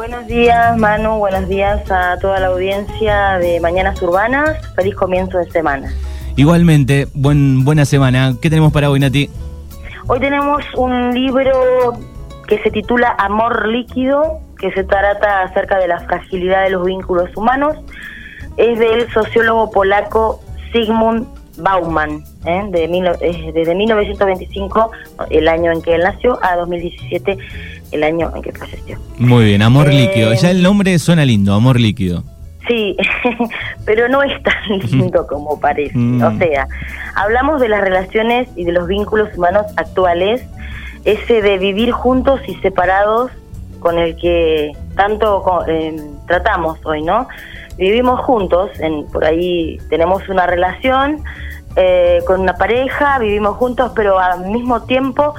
Buenos días, Manu. Buenos días a toda la audiencia de Mañanas Urbanas. Feliz comienzo de semana. Igualmente, buen, buena semana. ¿Qué tenemos para hoy, Nati? Hoy tenemos un libro que se titula Amor líquido, que se trata acerca de la fragilidad de los vínculos humanos. Es del sociólogo polaco Sigmund Bauman, ¿eh? de eh, desde 1925, el año en que él nació, a 2017, el año en que falleció. Muy bien, amor eh, líquido. Ya el nombre suena lindo, amor líquido. Sí, pero no es tan lindo como parece. Mm. O sea, hablamos de las relaciones y de los vínculos humanos actuales, ese de vivir juntos y separados con el que tanto tratamos hoy, ¿no? Vivimos juntos, en, por ahí tenemos una relación, eh, con una pareja, vivimos juntos, pero al mismo tiempo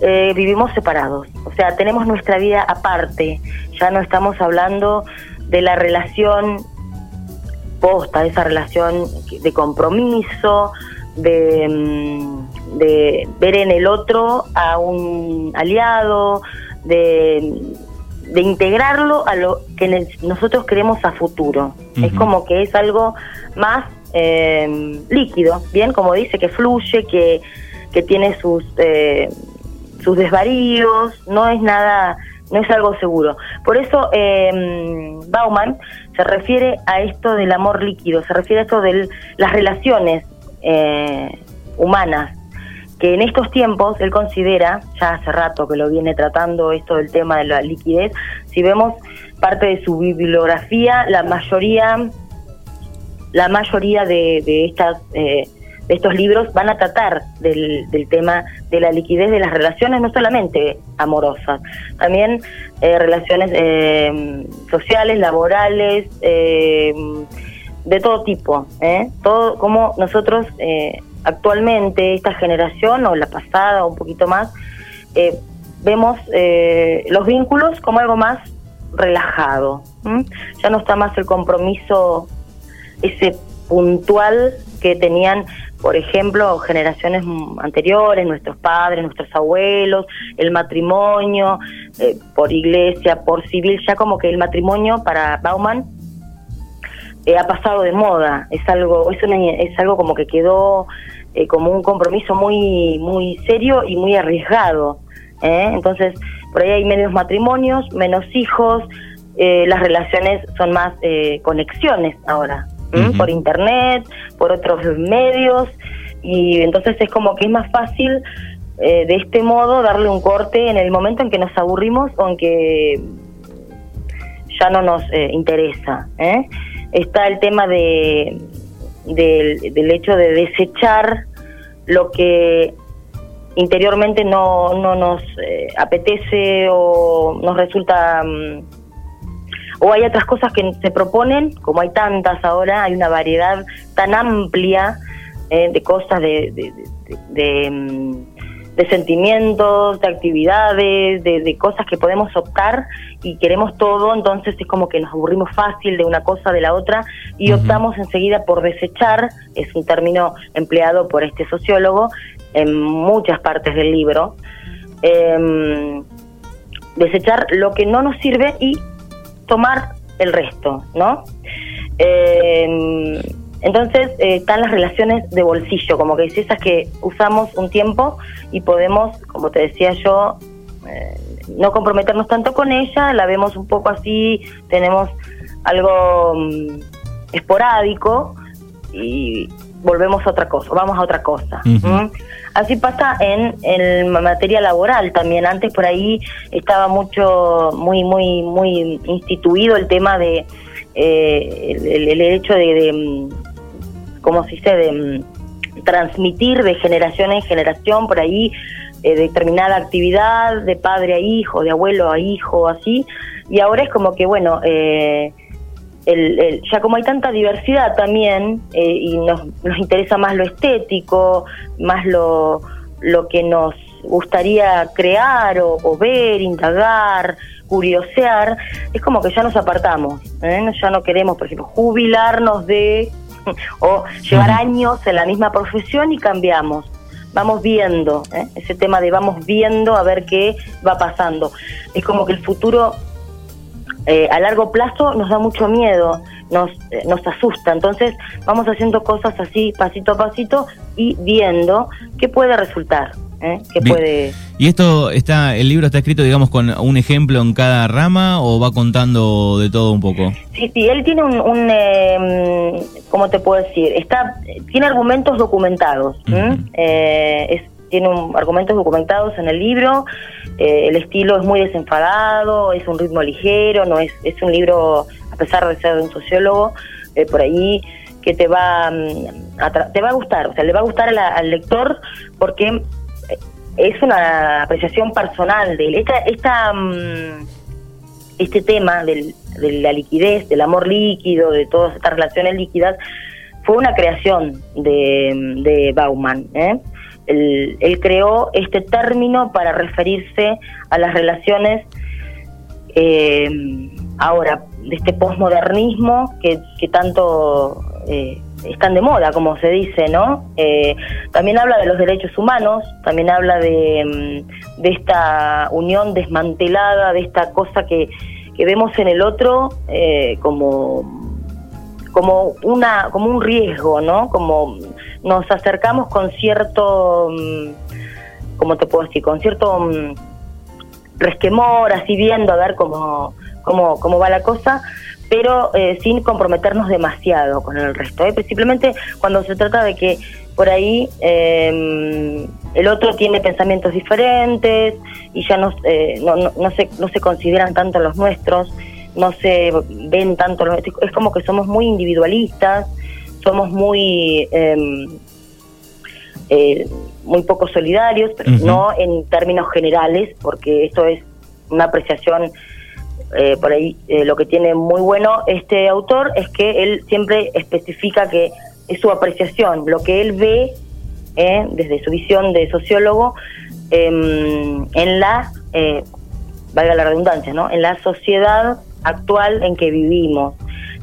eh, vivimos separados. O sea, tenemos nuestra vida aparte. Ya no estamos hablando de la relación posta, de esa relación de compromiso, de, mm, de ver en el otro a un aliado, de, de integrarlo a lo que nosotros queremos a futuro. Es como que es algo más eh, líquido, bien, como dice, que fluye, que, que tiene sus, eh, sus desvaríos, no es nada, no es algo seguro. Por eso eh, Bauman se refiere a esto del amor líquido, se refiere a esto de las relaciones eh, humanas, que en estos tiempos él considera, ya hace rato que lo viene tratando esto del tema de la liquidez, si vemos parte de su bibliografía, la mayoría la mayoría de, de estas eh, estos libros van a tratar del, del, tema de la liquidez de las relaciones, no solamente amorosas, también eh, relaciones eh, sociales, laborales, de todo tipo, todo como nosotros actualmente esta generación o la pasada o un poquito más vemos los vínculos como algo más relajado, ya no está más el compromiso ese puntual que tenían, por ejemplo, generaciones anteriores, nuestros padres, nuestros abuelos, el matrimonio eh, por iglesia, por civil, ya como que el matrimonio para Bauman eh, ha pasado de moda, es algo, es, es algo como que quedó eh, como un compromiso muy, muy serio y muy arriesgado. Entonces, por ahí hay menos matrimonios, menos hijos, las relaciones son más conexiones ahora por internet, por otros medios, y entonces es como que es más fácil eh, de este modo darle un corte en el momento en que nos aburrimos o en que ya no nos eh, interesa. ¿eh? Está el tema de, del hecho de desechar lo que interiormente no, no nos apetece o nos resulta... Mm, o hay otras cosas que se proponen, como hay tantas ahora, hay una variedad tan amplia eh, de cosas, de, de, mm, de, sentimientos, de actividades, de, cosas que podemos optar y queremos todo, entonces es como que nos aburrimos fácil de una cosa, de la otra, y optamos enseguida por desechar, es un término empleado por este sociólogo en muchas partes del libro, em, desechar lo que no nos sirve y tomar el resto, ¿no? Eh, entonces eh, están las relaciones de bolsillo, como que es esas que usamos un tiempo y podemos, como te decía yo, eh, no comprometernos tanto con ella, la vemos un poco así, tenemos algo mm, esporádico y volvemos a otra cosa, vamos a otra cosa. Así pasa en, en materia laboral también. Antes por ahí estaba mucho, muy, muy, muy instituido el tema de eh, el, hecho de, de, mm, ¿cómo se dice?, de mm, transmitir de generación en generación por ahí eh, determinada actividad de padre a hijo, de abuelo a hijo, así. Y ahora es como que, bueno, eh, el, ya como hay tanta diversidad también eh, y nos, nos interesa más lo estético, más lo, lo que nos gustaría crear o, ver, indagar, curiosear, es como que ya nos apartamos, ¿eh? ya no queremos, por ejemplo, jubilarnos de o llevar años en la misma profesión y cambiamos. Vamos viendo, ¿eh? ese tema de vamos viendo a ver qué va pasando. Es como que el futuro eh, a largo plazo nos da mucho miedo, nos, eh, nos asusta. Entonces vamos haciendo cosas así, pasito a pasito, y viendo qué puede resultar. ¿eh? ¿Qué puede... ¿Y esto está, el libro está escrito, digamos, con un ejemplo en cada rama o va contando de todo un poco? Sí, sí, él tiene un, eh, ¿cómo te puedo decir? Está, tiene argumentos documentados. es, tiene argumentos documentados en el libro, eh, el estilo es muy desenfadado, es un ritmo ligero, no es, es un libro, a pesar de ser un sociólogo, eh, por ahí que te va, mm, a te va a gustar, o sea, le va a gustar al lector porque eh, es una apreciación personal de él. Esta, esta, mm, este tema del, de la liquidez, del amor líquido, de todas estas relaciones líquidas, fue una creación de, de Bauman. ¿eh? Él, creó este término para referirse a las relaciones eh, ahora de este posmodernismo que, que tanto eh, están de moda, como se dice, ¿no? Eh, también habla de los derechos humanos, también habla de, mm, de esta unión desmantelada, de esta cosa que, que vemos en el otro como como una como un riesgo, ¿no? Como nos acercamos con cierto, mm, ¿cómo te puedo decir? Con cierto mm, resquemor, así viendo a ver cómo, cómo, cómo va la cosa, pero eh, sin comprometernos demasiado con el resto. ¿eh? Simplemente cuando se trata de que por ahí em, el otro tiene pensamientos diferentes y ya no, eh, no, no, no, se, no se consideran tanto los nuestros, no se ven tanto los es como que somos muy individualistas somos muy em, eh, muy poco solidarios, pero no en términos generales, porque esto es una apreciación eh, por ahí. Eh, lo que tiene muy bueno este autor es que él siempre especifica que es su apreciación, lo que él ve desde su visión de sociólogo em, en la, valga la redundancia, ¿no? en la sociedad actual en que vivimos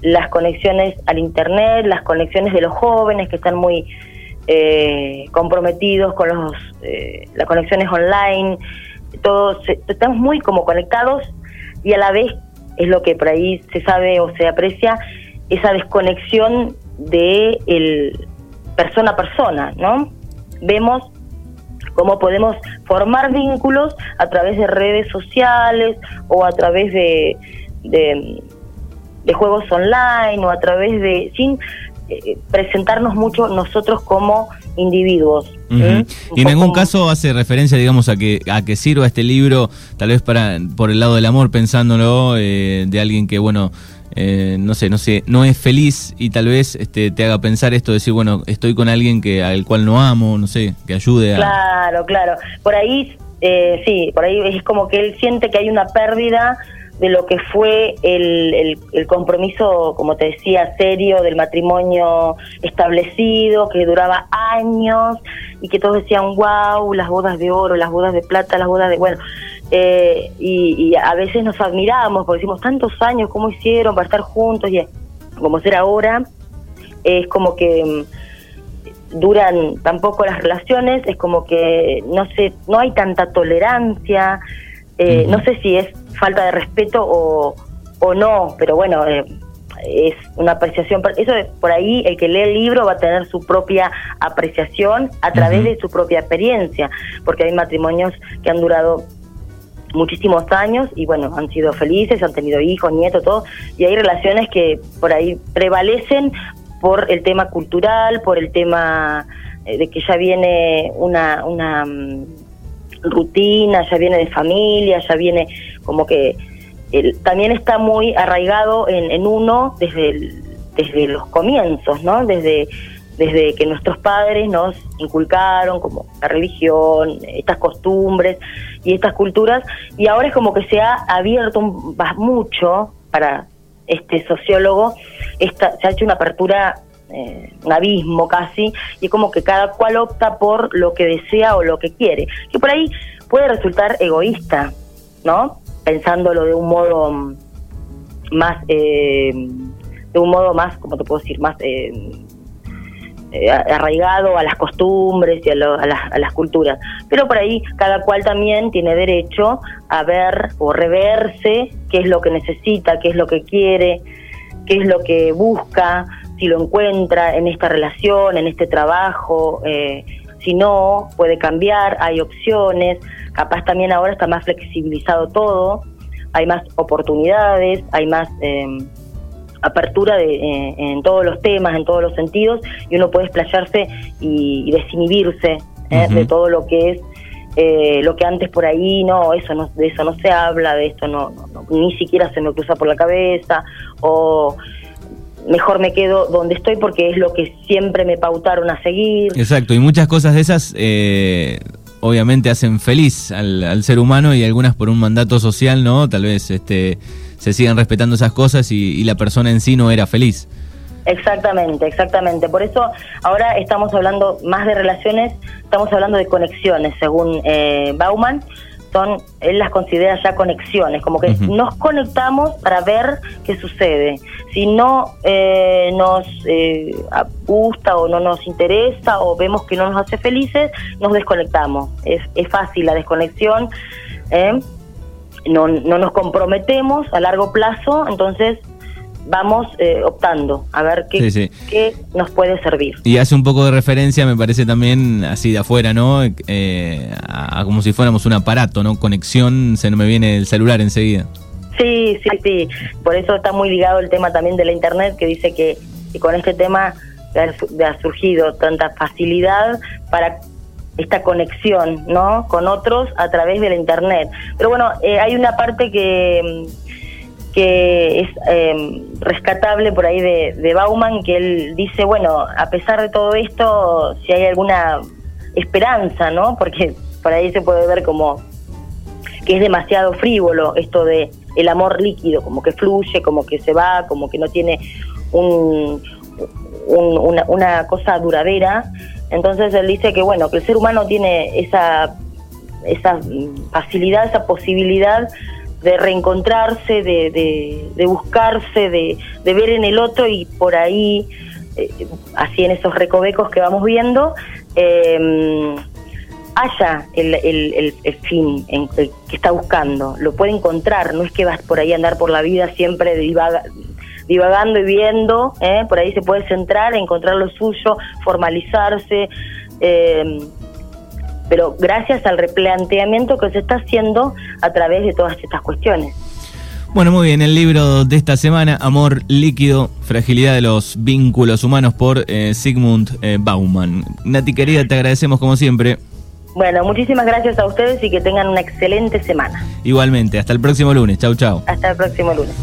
las conexiones al Internet, las conexiones de los jóvenes que están muy eh, comprometidos con los, eh, las conexiones online, todos estamos muy como conectados y a la vez es lo que por ahí se sabe o se aprecia, esa desconexión de el persona a persona, ¿no? Vemos cómo podemos formar vínculos a través de redes sociales o a través de de juegos online o a través de, sin eh, presentarnos mucho nosotros como individuos. Y en ningún caso hace referencia, digamos, a que a que sirva este libro, tal vez para por el lado del amor, pensándolo eh, de alguien que, bueno, eh, no sé, no sé, no es feliz y tal vez este, te haga pensar esto, decir, bueno, estoy con alguien que al cual no amo, no sé, que ayude a... Claro, claro. Por ahí, sí, por ahí es como que él siente que hay una pérdida de lo que fue el, el, compromiso, como te decía, serio del matrimonio establecido, que duraba años y que todos decían, wow, las bodas de oro, las bodas de plata, las bodas de... Bueno, eh, y, a veces nos admiramos porque decimos tantos años, ¿cómo hicieron para estar juntos? Y como ser ahora, es como que mm, duran tampoco las relaciones, es como que no sé, no hay tanta tolerancia, eh, no sé si es falta de respeto o, o no, pero bueno, eh, es una apreciación. Eso por ahí, el que lee el libro va a tener su propia apreciación a través de su propia experiencia, porque hay matrimonios que han durado muchísimos años y bueno, han sido felices, han tenido hijos, nietos, todo, y hay relaciones que por ahí prevalecen por el tema cultural, por el tema eh, de que ya viene una, una mm, rutina, ya viene de familia, ya viene como que también está muy arraigado en, uno desde, desde los comienzos, ¿no? Desde, desde que nuestros padres nos inculcaron como la religión, estas costumbres y estas culturas, y ahora es como que se ha abierto mucho para este sociólogo, esta, se ha hecho una apertura eh, un abismo casi, y como que cada cual opta por lo que desea o lo que quiere, que por ahí puede resultar egoísta, ¿no? Pensándolo de un modo más, eh, de un modo más, como te puedo decir, más eh, arraigado a las costumbres y a, las, a las culturas. Pero por ahí cada cual también tiene derecho a ver o reverse qué es lo que necesita, qué es lo que quiere, qué es lo que busca, si lo encuentra en esta relación, en este trabajo, eh, si no, puede cambiar, hay opciones, capaz también ahora está más flexibilizado todo, hay más oportunidades, hay más em, apertura de, eh, en todos los temas, en todos los sentidos, y uno puede explayarse y, desinhibirse eh, de todo lo que es eh, lo que antes por ahí no eso no de eso no se habla de esto no, ni siquiera se me cruza por la cabeza o mejor me quedo donde estoy porque es lo que siempre me pautaron a seguir exacto y muchas cosas de esas eh, obviamente hacen feliz al, ser humano y algunas por un mandato social no tal vez este se sigan respetando esas cosas y la persona en sí no era feliz Exactamente, exactamente. Por eso ahora estamos hablando más de relaciones, estamos hablando de conexiones, según eh, Bauman. Son, él las considera ya conexiones, como que nos conectamos para ver qué sucede. Si no eh, nos eh, gusta o no nos interesa o vemos que no nos hace felices, nos desconectamos. Es, es fácil la desconexión. No, no nos comprometemos a largo plazo, entonces vamos eh, optando a ver qué, qué, nos puede servir. Y hace un poco de referencia, me parece también así de afuera, ¿no? Eh, a, como si fuéramos un aparato, ¿no? Conexión, se me viene el celular enseguida. Sí, sí, sí. Por eso está muy ligado el tema también de la Internet, que dice que, con este tema ha surgido tanta facilidad para esta conexión, ¿no? Con otros a través de la Internet. Pero bueno, eh, hay una parte que que es em, rescatable por ahí de, Bauman, que él dice, bueno, a pesar de todo esto, si hay alguna esperanza, ¿no? Porque por ahí se puede ver como que es demasiado frívolo esto de el amor líquido, como que fluye, como que se va, como que no tiene un, una, una cosa duradera. Entonces él dice que bueno, que el ser humano tiene esa esa facilidad, esa posibilidad de reencontrarse, de, de, buscarse, de, ver en el otro y por ahí, eh, así en esos recovecos que vamos viendo, eh, haya el, fin en, que está buscando, lo puede encontrar, no es que vas por ahí a andar por la vida siempre divagando y viendo, ¿eh? por ahí se puede centrar, encontrar lo suyo, formalizarse. Eh, pero gracias al replanteamiento que se está haciendo a través de todas estas cuestiones. Bueno, muy bien, el libro de esta semana, Amor líquido, fragilidad de los vínculos humanos por eh, Sigmund eh, Bauman. Nati querida, te agradecemos como siempre. Bueno, muchísimas gracias a ustedes y que tengan una excelente semana. Igualmente, hasta el próximo lunes. Chau, chau. Hasta el próximo lunes.